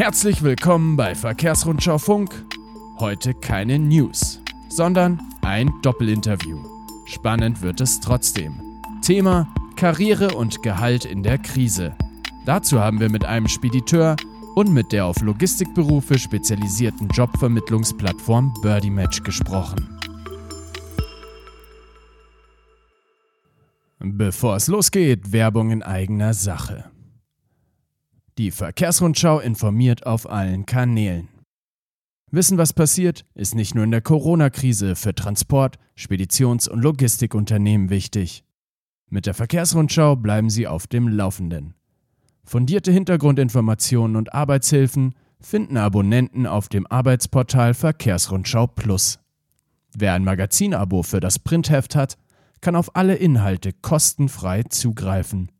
Herzlich willkommen bei Verkehrsrundschau Funk. Heute keine News, sondern ein Doppelinterview. Spannend wird es trotzdem. Thema Karriere und Gehalt in der Krise. Dazu haben wir mit einem Spediteur und mit der auf Logistikberufe spezialisierten Jobvermittlungsplattform Birdie Match gesprochen. Bevor es losgeht, Werbung in eigener Sache. Die Verkehrsrundschau informiert auf allen Kanälen. Wissen, was passiert, ist nicht nur in der Corona-Krise für Transport-, Speditions- und Logistikunternehmen wichtig. Mit der Verkehrsrundschau bleiben Sie auf dem Laufenden. Fundierte Hintergrundinformationen und Arbeitshilfen finden Abonnenten auf dem Arbeitsportal Verkehrsrundschau Plus. Wer ein Magazinabo für das Printheft hat, kann auf alle Inhalte kostenfrei zugreifen.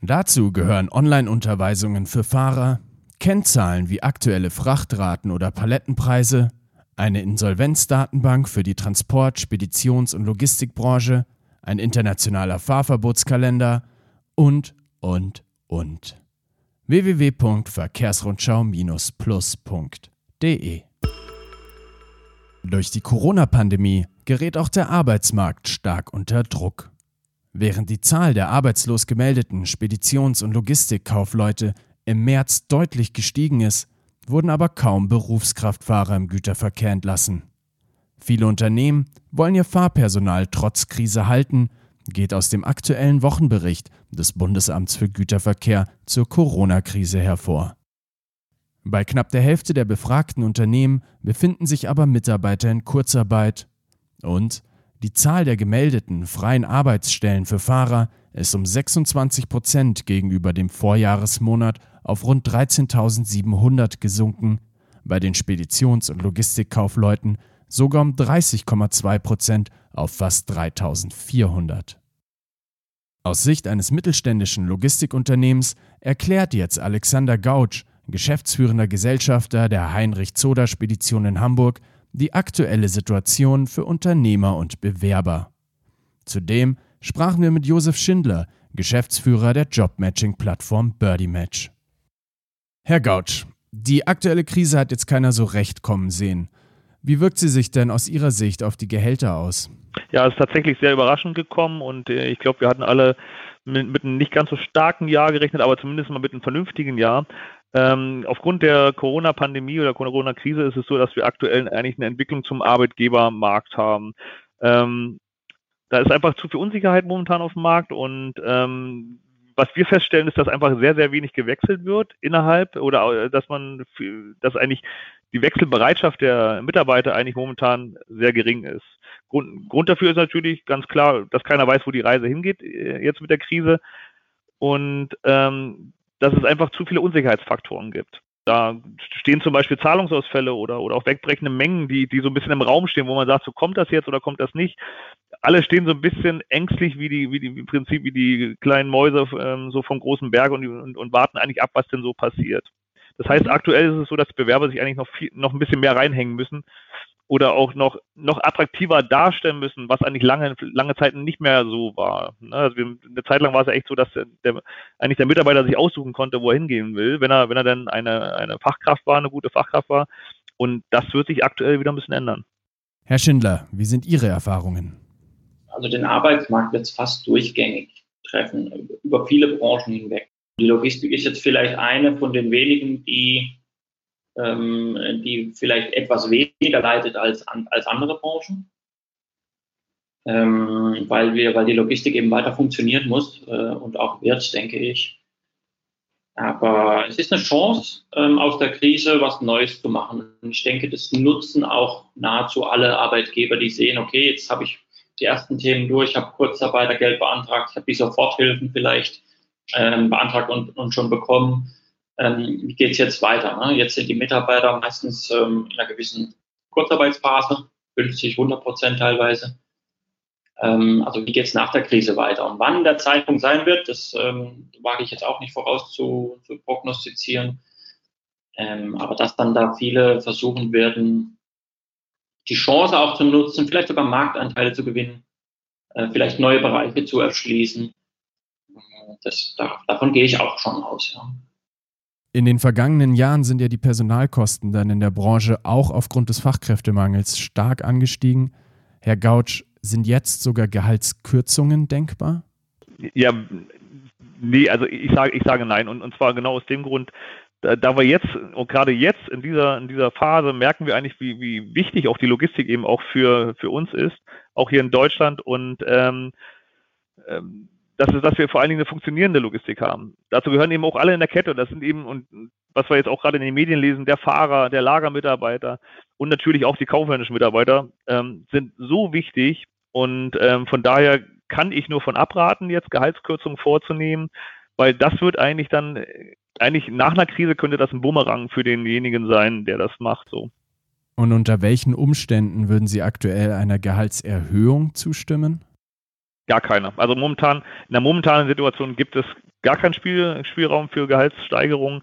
Dazu gehören Online-Unterweisungen für Fahrer, Kennzahlen wie aktuelle Frachtraten oder Palettenpreise, eine Insolvenzdatenbank für die Transport-, Speditions- und Logistikbranche, ein internationaler Fahrverbotskalender und, und, und. www.verkehrsrundschau-plus.de Durch die Corona-Pandemie gerät auch der Arbeitsmarkt stark unter Druck. Während die Zahl der arbeitslos gemeldeten Speditions- und Logistikkaufleute im März deutlich gestiegen ist, wurden aber kaum Berufskraftfahrer im Güterverkehr entlassen. Viele Unternehmen wollen ihr Fahrpersonal trotz Krise halten, geht aus dem aktuellen Wochenbericht des Bundesamts für Güterverkehr zur Corona-Krise hervor. Bei knapp der Hälfte der befragten Unternehmen befinden sich aber Mitarbeiter in Kurzarbeit und die Zahl der gemeldeten freien Arbeitsstellen für Fahrer ist um 26 Prozent gegenüber dem Vorjahresmonat auf rund 13.700 gesunken, bei den Speditions- und Logistikkaufleuten sogar um 30,2 Prozent auf fast 3.400. Aus Sicht eines mittelständischen Logistikunternehmens erklärt jetzt Alexander Gautsch, geschäftsführender Gesellschafter der Heinrich Zoder Spedition in Hamburg, die aktuelle Situation für Unternehmer und Bewerber. Zudem sprachen wir mit Josef Schindler, Geschäftsführer der Jobmatching-Plattform Birdie Match. Herr Gautsch, die aktuelle Krise hat jetzt keiner so recht kommen sehen. Wie wirkt sie sich denn aus Ihrer Sicht auf die Gehälter aus? Ja, es ist tatsächlich sehr überraschend gekommen und äh, ich glaube, wir hatten alle mit, mit, einem nicht ganz so starken Jahr gerechnet, aber zumindest mal mit einem vernünftigen Jahr. Ähm, aufgrund der Corona-Pandemie oder Corona-Krise ist es so, dass wir aktuell eigentlich eine Entwicklung zum Arbeitgebermarkt haben. Ähm, da ist einfach zu viel Unsicherheit momentan auf dem Markt und ähm, was wir feststellen, ist, dass einfach sehr, sehr wenig gewechselt wird innerhalb oder dass man, dass eigentlich die Wechselbereitschaft der Mitarbeiter eigentlich momentan sehr gering ist. Grund, Grund dafür ist natürlich ganz klar, dass keiner weiß, wo die Reise hingeht äh, jetzt mit der Krise und ähm, dass es einfach zu viele Unsicherheitsfaktoren gibt. Da stehen zum Beispiel Zahlungsausfälle oder, oder auch wegbrechende Mengen, die, die so ein bisschen im Raum stehen, wo man sagt, so kommt das jetzt oder kommt das nicht. Alle stehen so ein bisschen ängstlich wie die, wie die, im Prinzip wie die kleinen Mäuse ähm, so vom großen Berg und, und, und warten eigentlich ab, was denn so passiert. Das heißt, aktuell ist es so, dass Bewerber sich eigentlich noch viel, noch ein bisschen mehr reinhängen müssen oder auch noch, noch attraktiver darstellen müssen, was eigentlich lange, lange Zeit nicht mehr so war. Ne? Also wir, eine Zeit lang war es ja echt so, dass der, eigentlich der Mitarbeiter sich aussuchen konnte, wo er hingehen will, wenn er, wenn er dann eine, eine Fachkraft war, eine gute Fachkraft war. Und das wird sich aktuell wieder ein bisschen ändern. Herr Schindler, wie sind Ihre Erfahrungen? Also den Arbeitsmarkt wird es fast durchgängig treffen, über viele Branchen hinweg. Die Logistik ist jetzt vielleicht eine von den wenigen, die ähm, die vielleicht etwas weniger leidet als, als andere Branchen, ähm, weil, wir, weil die Logistik eben weiter funktionieren muss äh, und auch wird, denke ich. Aber es ist eine Chance, ähm, aus der Krise was Neues zu machen. Ich denke, das nutzen auch nahezu alle Arbeitgeber, die sehen, okay, jetzt habe ich die ersten Themen durch, habe Kurzarbeitergeld beantragt, habe die Soforthilfen vielleicht ähm, beantragt und, und schon bekommen wie geht es jetzt weiter? Ne? Jetzt sind die Mitarbeiter meistens ähm, in einer gewissen Kurzarbeitsphase, 50, 100 Prozent teilweise. Ähm, also wie geht es nach der Krise weiter? Und wann der Zeitpunkt sein wird, das ähm, wage ich jetzt auch nicht voraus zu, zu prognostizieren. Ähm, aber dass dann da viele versuchen werden, die Chance auch zu nutzen, vielleicht sogar Marktanteile zu gewinnen, äh, vielleicht neue Bereiche zu erschließen. Das, da, davon gehe ich auch schon aus. Ja. In den vergangenen Jahren sind ja die Personalkosten dann in der Branche auch aufgrund des Fachkräftemangels stark angestiegen. Herr Gautsch, sind jetzt sogar Gehaltskürzungen denkbar? Ja, nee, also ich sage, ich sage nein. Und, und zwar genau aus dem Grund, da, da wir jetzt, und gerade jetzt in dieser, in dieser Phase merken wir eigentlich, wie, wie wichtig auch die Logistik eben auch für, für uns ist, auch hier in Deutschland. Und ähm, ähm, dass, dass wir vor allen Dingen eine funktionierende Logistik haben. Dazu gehören eben auch alle in der Kette. Das sind eben, und was wir jetzt auch gerade in den Medien lesen, der Fahrer, der Lagermitarbeiter und natürlich auch die kaufmännischen Mitarbeiter ähm, sind so wichtig. Und ähm, von daher kann ich nur von abraten, jetzt Gehaltskürzungen vorzunehmen, weil das wird eigentlich dann, eigentlich nach einer Krise könnte das ein Bumerang für denjenigen sein, der das macht. So. Und unter welchen Umständen würden Sie aktuell einer Gehaltserhöhung zustimmen? Gar keine. Also momentan, in der momentanen Situation gibt es gar keinen Spiel, Spielraum für Gehaltssteigerungen.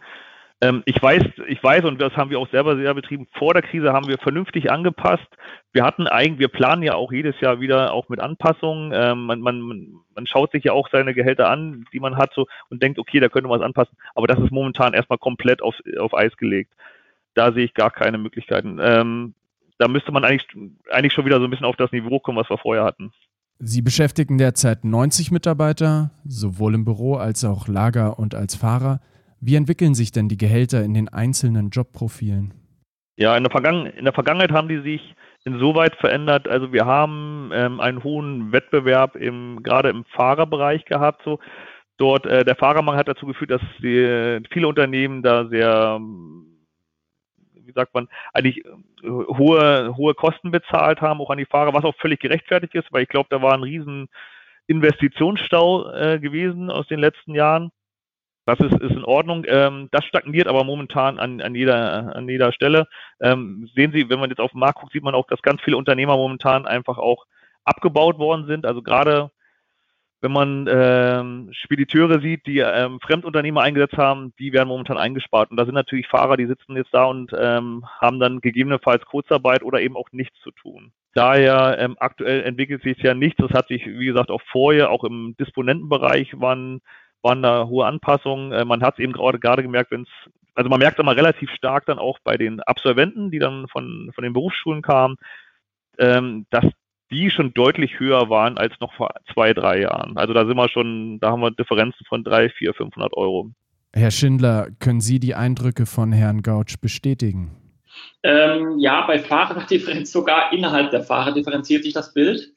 Ähm, ich weiß, ich weiß, und das haben wir auch selber sehr betrieben, vor der Krise haben wir vernünftig angepasst. Wir hatten eigentlich, wir planen ja auch jedes Jahr wieder auch mit Anpassungen. Ähm, man, man, man schaut sich ja auch seine Gehälter an, die man hat, so und denkt, okay, da könnte man was anpassen. Aber das ist momentan erstmal komplett auf, auf Eis gelegt. Da sehe ich gar keine Möglichkeiten. Ähm, da müsste man eigentlich, eigentlich schon wieder so ein bisschen auf das Niveau kommen, was wir vorher hatten. Sie beschäftigen derzeit 90 Mitarbeiter, sowohl im Büro als auch Lager und als Fahrer. Wie entwickeln sich denn die Gehälter in den einzelnen Jobprofilen? Ja, in der, Vergangen in der Vergangenheit haben die sich insoweit verändert. Also wir haben ähm, einen hohen Wettbewerb im, gerade im Fahrerbereich gehabt. So. Dort äh, der Fahrermangel hat dazu geführt, dass die, viele Unternehmen da sehr wie sagt man, eigentlich äh, hohe, hohe Kosten bezahlt haben, auch an die Fahrer, was auch völlig gerechtfertigt ist, weil ich glaube, da war ein riesen Investitionsstau äh, gewesen aus den letzten Jahren. Das ist, ist in Ordnung. Ähm, das stagniert aber momentan an, an, jeder, an jeder Stelle. Ähm, sehen Sie, wenn man jetzt auf den Markt guckt, sieht man auch, dass ganz viele Unternehmer momentan einfach auch abgebaut worden sind. Also gerade wenn man ähm, Spediteure sieht, die ähm, Fremdunternehmer eingesetzt haben, die werden momentan eingespart. Und da sind natürlich Fahrer, die sitzen jetzt da und ähm, haben dann gegebenenfalls Kurzarbeit oder eben auch nichts zu tun. Daher ähm, aktuell entwickelt sich ja nichts. Das hat sich, wie gesagt, auch vorher, auch im Disponentenbereich waren, waren da hohe Anpassungen. Äh, man hat es eben gerade gerade gemerkt, wenn es, also man merkt immer relativ stark dann auch bei den Absolventen, die dann von, von den Berufsschulen kamen, ähm, dass die schon deutlich höher waren als noch vor zwei, drei Jahren. Also da sind wir schon, da haben wir Differenzen von drei, vier, 500 Euro. Herr Schindler, können Sie die Eindrücke von Herrn Gautsch bestätigen? Ähm, ja, bei Fahrerdifferenz sogar innerhalb der Fahrer differenziert sich das Bild.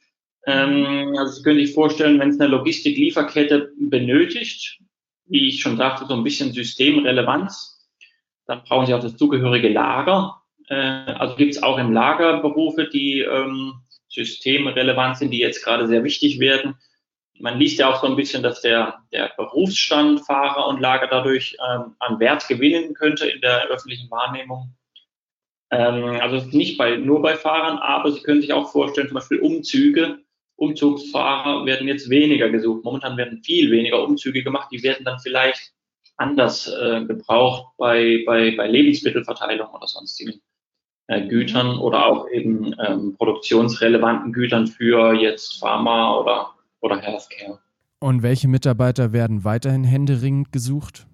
Ähm, also Sie können sich vorstellen, wenn es eine Logistik-Lieferkette benötigt, wie ich schon sagte, so ein bisschen Systemrelevanz, dann brauchen Sie auch das zugehörige Lager. Äh, also gibt es auch im Lager Berufe, die ähm, systemrelevant sind, die jetzt gerade sehr wichtig werden. Man liest ja auch so ein bisschen, dass der, der Berufsstand Fahrer und Lager dadurch ähm, an Wert gewinnen könnte in der öffentlichen Wahrnehmung. Ähm, also nicht bei, nur bei Fahrern, aber Sie können sich auch vorstellen, zum Beispiel Umzüge. Umzugsfahrer werden jetzt weniger gesucht. Momentan werden viel weniger Umzüge gemacht. Die werden dann vielleicht anders äh, gebraucht bei, bei, bei Lebensmittelverteilung oder sonstigen äh, Gütern oder auch eben ähm, produktionsrelevanten Gütern für jetzt Pharma oder, oder Healthcare. Und welche Mitarbeiter werden weiterhin händeringend gesucht?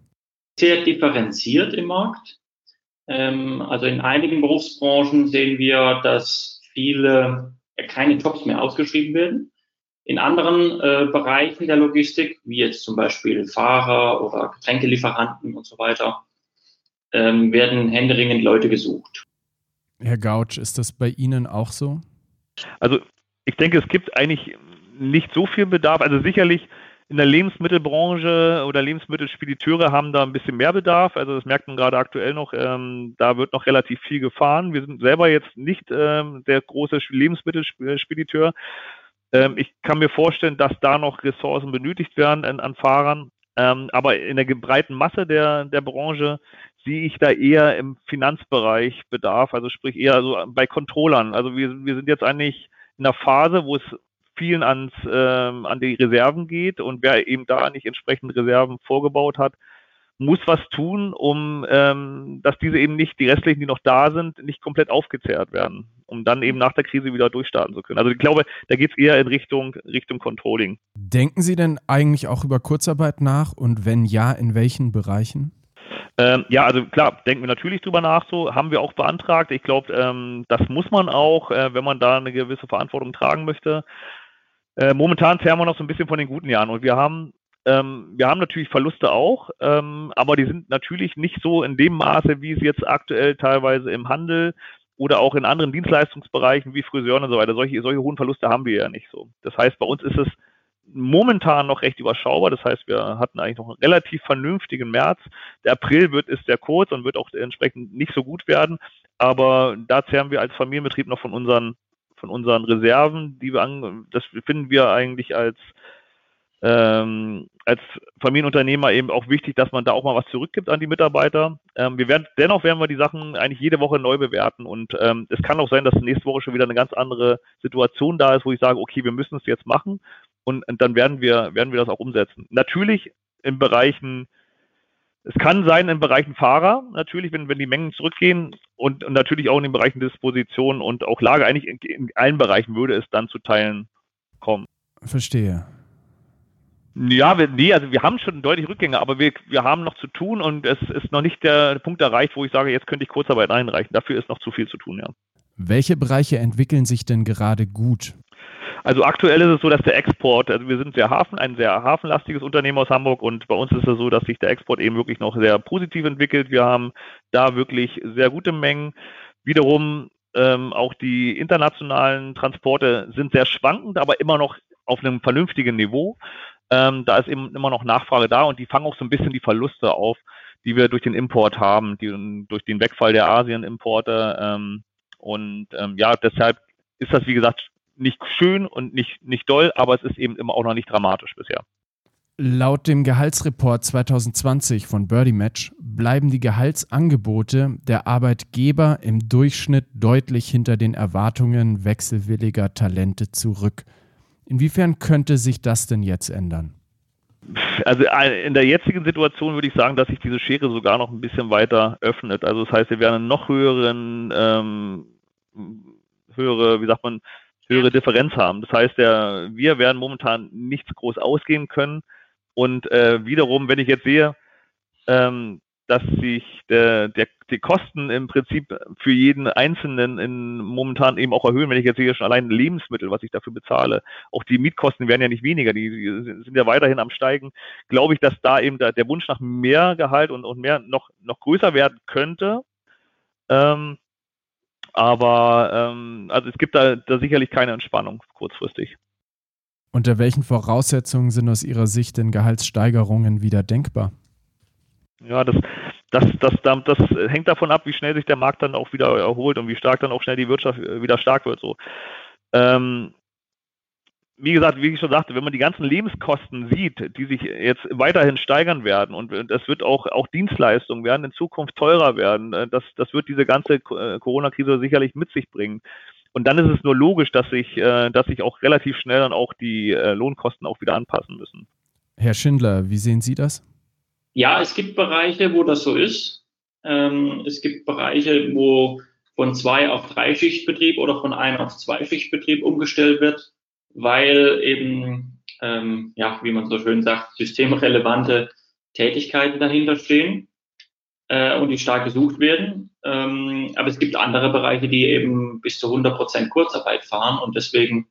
Sehr differenziert im Markt. Ähm, also in einigen Berufsbranchen sehen wir, dass viele äh, keine Jobs mehr ausgeschrieben werden. In anderen äh, Bereichen der Logistik, wie jetzt zum Beispiel Fahrer oder Getränkelieferanten und so weiter, ähm, werden händeringend Leute gesucht. Herr Gautsch, ist das bei Ihnen auch so? Also ich denke, es gibt eigentlich nicht so viel Bedarf. Also sicherlich in der Lebensmittelbranche oder Lebensmittelspediteure haben da ein bisschen mehr Bedarf. Also das merkt man gerade aktuell noch. Ähm, da wird noch relativ viel gefahren. Wir sind selber jetzt nicht ähm, der große Lebensmittelspediteur. Ähm, ich kann mir vorstellen, dass da noch Ressourcen benötigt werden an, an Fahrern. Ähm, aber in der breiten Masse der, der Branche sehe ich da eher im Finanzbereich Bedarf, also sprich eher so bei Controllern. Also wir, wir sind jetzt eigentlich in einer Phase, wo es vielen ans, ähm, an die Reserven geht und wer eben da nicht entsprechend Reserven vorgebaut hat, muss was tun, um ähm, dass diese eben nicht, die restlichen, die noch da sind, nicht komplett aufgezehrt werden, um dann eben nach der Krise wieder durchstarten zu können. Also ich glaube, da geht es eher in Richtung, Richtung Controlling. Denken Sie denn eigentlich auch über Kurzarbeit nach und wenn ja, in welchen Bereichen? Ähm, ja, also klar, denken wir natürlich drüber nach, so haben wir auch beantragt. Ich glaube, ähm, das muss man auch, äh, wenn man da eine gewisse Verantwortung tragen möchte. Äh, momentan zerren wir noch so ein bisschen von den guten Jahren und wir haben ähm, wir haben natürlich Verluste auch, ähm, aber die sind natürlich nicht so in dem Maße, wie es jetzt aktuell teilweise im Handel oder auch in anderen Dienstleistungsbereichen wie Friseuren und so weiter. Solche, solche hohen Verluste haben wir ja nicht so. Das heißt, bei uns ist es momentan noch recht überschaubar. Das heißt, wir hatten eigentlich noch einen relativ vernünftigen März. Der April wird ist sehr kurz und wird auch entsprechend nicht so gut werden. Aber da zehren wir als Familienbetrieb noch von unseren von unseren Reserven, die wir an, das finden wir eigentlich als ähm, als Familienunternehmer eben auch wichtig, dass man da auch mal was zurückgibt an die Mitarbeiter. Ähm, wir werden, dennoch werden wir die Sachen eigentlich jede Woche neu bewerten und ähm, es kann auch sein, dass nächste Woche schon wieder eine ganz andere Situation da ist, wo ich sage, okay, wir müssen es jetzt machen und, und dann werden wir, werden wir das auch umsetzen. Natürlich in Bereichen, es kann sein in Bereichen Fahrer, natürlich, wenn, wenn die Mengen zurückgehen und, und natürlich auch in den Bereichen Disposition und auch Lage, eigentlich in, in allen Bereichen würde es dann zu Teilen kommen. Verstehe. Ja, wir, nee, also wir haben schon deutlich Rückgänge, aber wir, wir haben noch zu tun und es ist noch nicht der Punkt erreicht, wo ich sage, jetzt könnte ich Kurzarbeit einreichen. Dafür ist noch zu viel zu tun, ja. Welche Bereiche entwickeln sich denn gerade gut? Also aktuell ist es so, dass der Export, also wir sind sehr Hafen, ein sehr hafenlastiges Unternehmen aus Hamburg und bei uns ist es so, dass sich der Export eben wirklich noch sehr positiv entwickelt. Wir haben da wirklich sehr gute Mengen. Wiederum ähm, auch die internationalen Transporte sind sehr schwankend, aber immer noch auf einem vernünftigen Niveau. Ähm, da ist eben immer noch Nachfrage da und die fangen auch so ein bisschen die Verluste auf, die wir durch den Import haben, die, durch den Wegfall der Asien-Importe. Ähm, und ähm, ja, deshalb ist das, wie gesagt, nicht schön und nicht, nicht doll, aber es ist eben immer auch noch nicht dramatisch bisher. Laut dem Gehaltsreport 2020 von Birdie Match bleiben die Gehaltsangebote der Arbeitgeber im Durchschnitt deutlich hinter den Erwartungen wechselwilliger Talente zurück. Inwiefern könnte sich das denn jetzt ändern? Also äh, in der jetzigen Situation würde ich sagen, dass sich diese Schere sogar noch ein bisschen weiter öffnet. Also das heißt, wir werden einen noch höheren, ähm, höhere, wie sagt man, höhere Differenz haben. Das heißt, der, wir werden momentan nichts groß ausgeben können. Und äh, wiederum, wenn ich jetzt sehe, ähm, dass sich der, der, die Kosten im Prinzip für jeden Einzelnen in, momentan eben auch erhöhen, wenn ich jetzt hier schon allein Lebensmittel, was ich dafür bezahle, auch die Mietkosten werden ja nicht weniger, die, die sind ja weiterhin am steigen, glaube ich, dass da eben da der Wunsch nach mehr Gehalt und, und mehr noch, noch größer werden könnte. Ähm, aber ähm, also es gibt da, da sicherlich keine Entspannung kurzfristig. Unter welchen Voraussetzungen sind aus Ihrer Sicht denn Gehaltssteigerungen wieder denkbar? Ja, das, das, das, das, hängt davon ab, wie schnell sich der Markt dann auch wieder erholt und wie stark dann auch schnell die Wirtschaft äh, wieder stark wird. So. Ähm, wie gesagt, wie ich schon sagte, wenn man die ganzen Lebenskosten sieht, die sich jetzt weiterhin steigern werden und es wird auch, auch Dienstleistungen werden in Zukunft teurer werden, äh, das, das wird diese ganze äh, Corona-Krise sicherlich mit sich bringen. Und dann ist es nur logisch, dass sich, dass sich auch relativ schnell dann auch die Lohnkosten auch wieder anpassen müssen. Herr Schindler, wie sehen Sie das? Ja, es gibt Bereiche, wo das so ist. Ähm, es gibt Bereiche, wo von zwei auf drei Schichtbetrieb oder von ein auf zwei Schichtbetrieb umgestellt wird, weil eben, ähm, ja, wie man so schön sagt, systemrelevante Tätigkeiten dahinter stehen äh, und die stark gesucht werden. Ähm, aber es gibt andere Bereiche, die eben bis zu 100 Prozent Kurzarbeit fahren und deswegen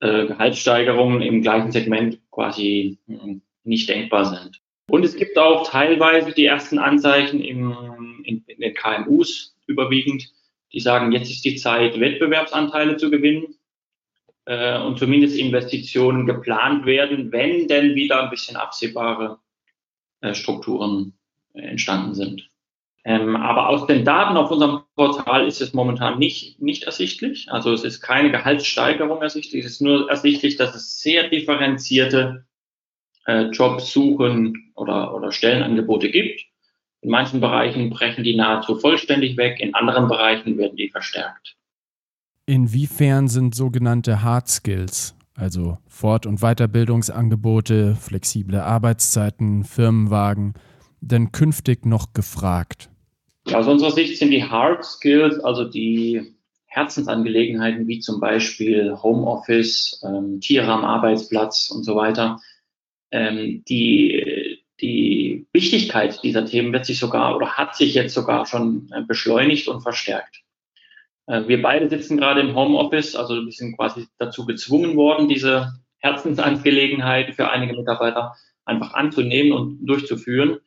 äh, Gehaltssteigerungen im gleichen Segment quasi hm, nicht denkbar sind. Und es gibt auch teilweise die ersten Anzeichen im, in, in den KMUs überwiegend, die sagen, jetzt ist die Zeit, Wettbewerbsanteile zu gewinnen äh, und zumindest Investitionen geplant werden, wenn denn wieder ein bisschen absehbare äh, Strukturen entstanden sind. Ähm, aber aus den Daten auf unserem Portal ist es momentan nicht, nicht ersichtlich. Also es ist keine Gehaltssteigerung ersichtlich. Es ist nur ersichtlich, dass es sehr differenzierte äh, Jobs suchen oder, oder Stellenangebote gibt. In manchen Bereichen brechen die nahezu vollständig weg, in anderen Bereichen werden die verstärkt. Inwiefern sind sogenannte Hard Skills, also Fort- und Weiterbildungsangebote, flexible Arbeitszeiten, Firmenwagen, denn künftig noch gefragt? Aus unserer Sicht sind die Hard Skills, also die Herzensangelegenheiten wie zum Beispiel Homeoffice, ähm, Tiere am Arbeitsplatz und so weiter, ähm, die, die Wichtigkeit dieser Themen wird sich sogar oder hat sich jetzt sogar schon äh, beschleunigt und verstärkt. Äh, wir beide sitzen gerade im Homeoffice, also wir sind quasi dazu gezwungen worden, diese Herzensangelegenheiten für einige Mitarbeiter einfach anzunehmen und durchzuführen.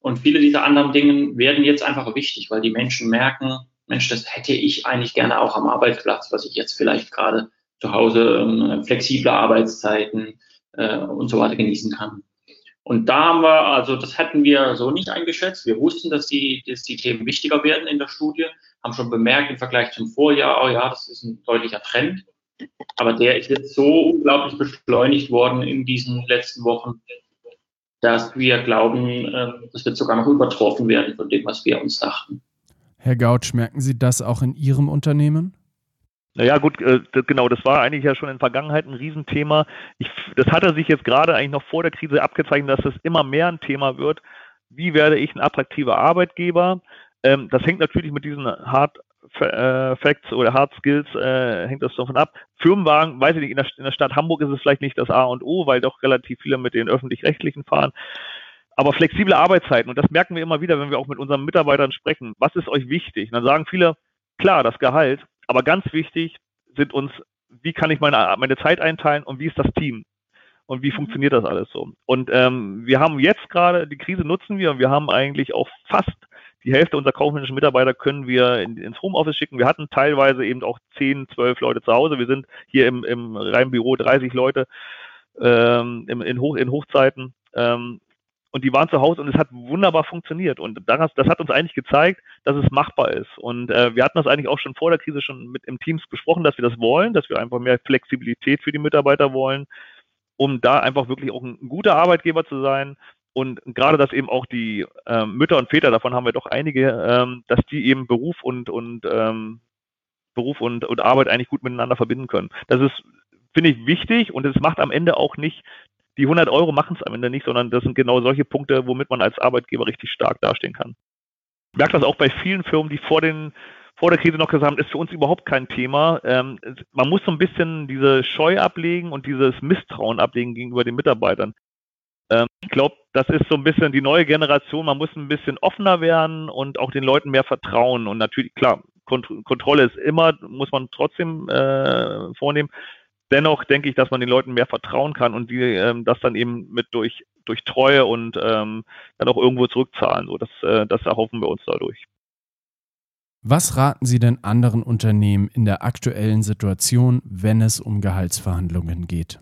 Und viele dieser anderen Dinge werden jetzt einfach wichtig, weil die Menschen merken, Mensch, das hätte ich eigentlich gerne auch am Arbeitsplatz, was ich jetzt vielleicht gerade zu Hause ähm, flexible Arbeitszeiten äh, und so weiter genießen kann. Und da haben wir, also das hatten wir so nicht eingeschätzt. Wir wussten, dass die, dass die Themen wichtiger werden in der Studie, haben schon bemerkt im Vergleich zum Vorjahr, oh ja, das ist ein deutlicher Trend. Aber der ist jetzt so unglaublich beschleunigt worden in diesen letzten Wochen, dass wir glauben, ähm, das wird sogar noch übertroffen werden von dem, was wir uns dachten. Herr Gautsch, merken Sie das auch in Ihrem Unternehmen? Naja, gut, äh, genau, das war eigentlich ja schon in der Vergangenheit ein Riesenthema. Ich, das hatte sich jetzt gerade eigentlich noch vor der Krise abgezeichnet, dass das immer mehr ein Thema wird. Wie werde ich ein attraktiver Arbeitgeber? Ähm, das hängt natürlich mit diesen Hard äh, Facts oder Hard Skills, äh, hängt das davon ab. Firmenwagen, weiß ich nicht, in der, in der Stadt Hamburg ist es vielleicht nicht das A und O, weil doch relativ viele mit den öffentlich-rechtlichen fahren. Aber flexible Arbeitszeiten, und das merken wir immer wieder, wenn wir auch mit unseren Mitarbeitern sprechen, was ist euch wichtig? Und dann sagen viele, klar, das Gehalt, aber ganz wichtig sind uns, wie kann ich meine, meine Zeit einteilen und wie ist das Team? Und wie mhm. funktioniert das alles so? Und ähm, wir haben jetzt gerade, die Krise nutzen wir und wir haben eigentlich auch fast die Hälfte unserer kaufmännischen Mitarbeiter können wir in, ins Homeoffice schicken. Wir hatten teilweise eben auch 10, 12 Leute zu Hause. Wir sind hier im, im reinen Büro 30 Leute ähm, in, Hoch, in Hochzeiten. Ähm, und die waren zu Hause und es hat wunderbar funktioniert. Und das, das hat uns eigentlich gezeigt, dass es machbar ist. Und äh, wir hatten das eigentlich auch schon vor der Krise schon mit im Teams besprochen, dass wir das wollen, dass wir einfach mehr Flexibilität für die Mitarbeiter wollen, um da einfach wirklich auch ein guter Arbeitgeber zu sein. Und gerade, dass eben auch die äh, Mütter und Väter, davon haben wir doch einige, ähm, dass die eben Beruf und, und ähm, Beruf und, und Arbeit eigentlich gut miteinander verbinden können. Das ist, finde ich, wichtig und es macht am Ende auch nicht die 100 Euro machen es am Ende nicht, sondern das sind genau solche Punkte, womit man als Arbeitgeber richtig stark dastehen kann. Ich merke das auch bei vielen Firmen, die vor den vor der Krise noch gesagt haben, ist für uns überhaupt kein Thema. Ähm, man muss so ein bisschen diese Scheu ablegen und dieses Misstrauen ablegen gegenüber den Mitarbeitern. Ähm, ich glaube, das ist so ein bisschen die neue Generation. Man muss ein bisschen offener werden und auch den Leuten mehr vertrauen. Und natürlich, klar, Kont Kontrolle ist immer, muss man trotzdem äh, vornehmen dennoch denke ich, dass man den Leuten mehr vertrauen kann und die ähm, das dann eben mit durch, durch Treue und ähm, dann auch irgendwo zurückzahlen. So, das, äh, das erhoffen wir uns dadurch. Was raten Sie denn anderen Unternehmen in der aktuellen Situation, wenn es um Gehaltsverhandlungen geht?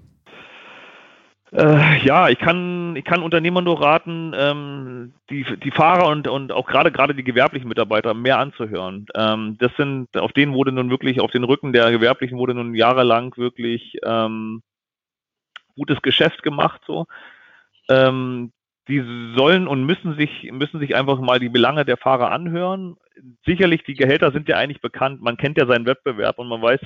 Äh, ja, ich kann, ich kann Unternehmern nur raten, ähm, die, die Fahrer und, und auch gerade gerade die gewerblichen Mitarbeiter mehr anzuhören. Ähm, das sind, auf denen wurde nun wirklich, auf den Rücken der Gewerblichen wurde nun jahrelang wirklich ähm, gutes Geschäft gemacht. So, ähm, die sollen und müssen sich müssen sich einfach mal die Belange der Fahrer anhören. Sicherlich, die Gehälter sind ja eigentlich bekannt. Man kennt ja seinen Wettbewerb und man weiß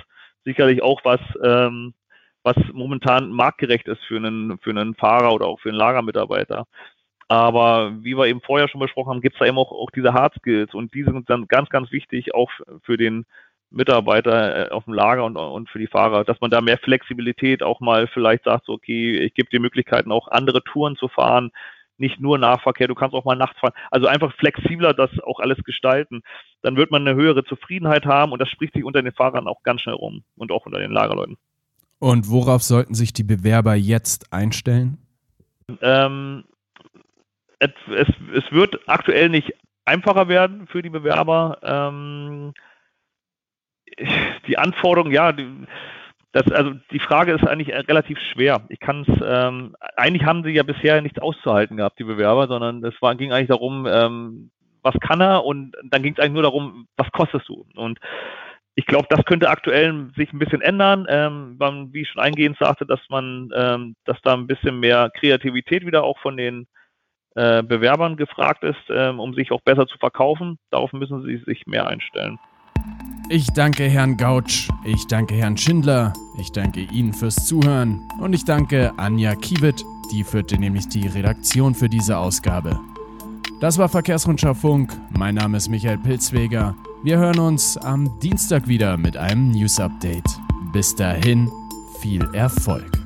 sicherlich auch, was ähm, was momentan marktgerecht ist für einen, für einen Fahrer oder auch für einen Lagermitarbeiter. Aber wie wir eben vorher schon besprochen haben, gibt es da eben auch, auch diese Hard Skills und die sind dann ganz, ganz wichtig auch für den Mitarbeiter äh, auf dem Lager und, und für die Fahrer, dass man da mehr Flexibilität auch mal vielleicht sagt, so, okay, ich gebe dir Möglichkeiten, auch andere Touren zu fahren, nicht nur Nahverkehr, du kannst auch mal nachts fahren. Also einfach flexibler das auch alles gestalten. Dann wird man eine höhere Zufriedenheit haben und das spricht sich unter den Fahrern auch ganz schnell rum und auch unter den Lagerleuten. Und worauf sollten sich die Bewerber jetzt einstellen? Ähm, es, es, wird aktuell nicht einfacher werden für die Bewerber. Ähm, die Anforderungen, ja, die, das, also die Frage ist eigentlich relativ schwer. Ich kann es, ähm, eigentlich haben sie ja bisher nichts auszuhalten gehabt, die Bewerber, sondern es war, ging eigentlich darum, ähm, was kann er und dann ging es eigentlich nur darum, was kostest du? Und ich glaube, das könnte aktuell sich ein bisschen ändern. Ähm, man, wie ich schon eingehend sagte, dass man, ähm, dass da ein bisschen mehr Kreativität wieder auch von den äh, Bewerbern gefragt ist, ähm, um sich auch besser zu verkaufen. Darauf müssen sie sich mehr einstellen. Ich danke Herrn Gautsch, ich danke Herrn Schindler, ich danke Ihnen fürs Zuhören und ich danke Anja Kiewit, die führte nämlich die Redaktion für diese Ausgabe. Das war Verkehrsrundschau Funk. Mein Name ist Michael Pilzweger. Wir hören uns am Dienstag wieder mit einem News Update. Bis dahin, viel Erfolg.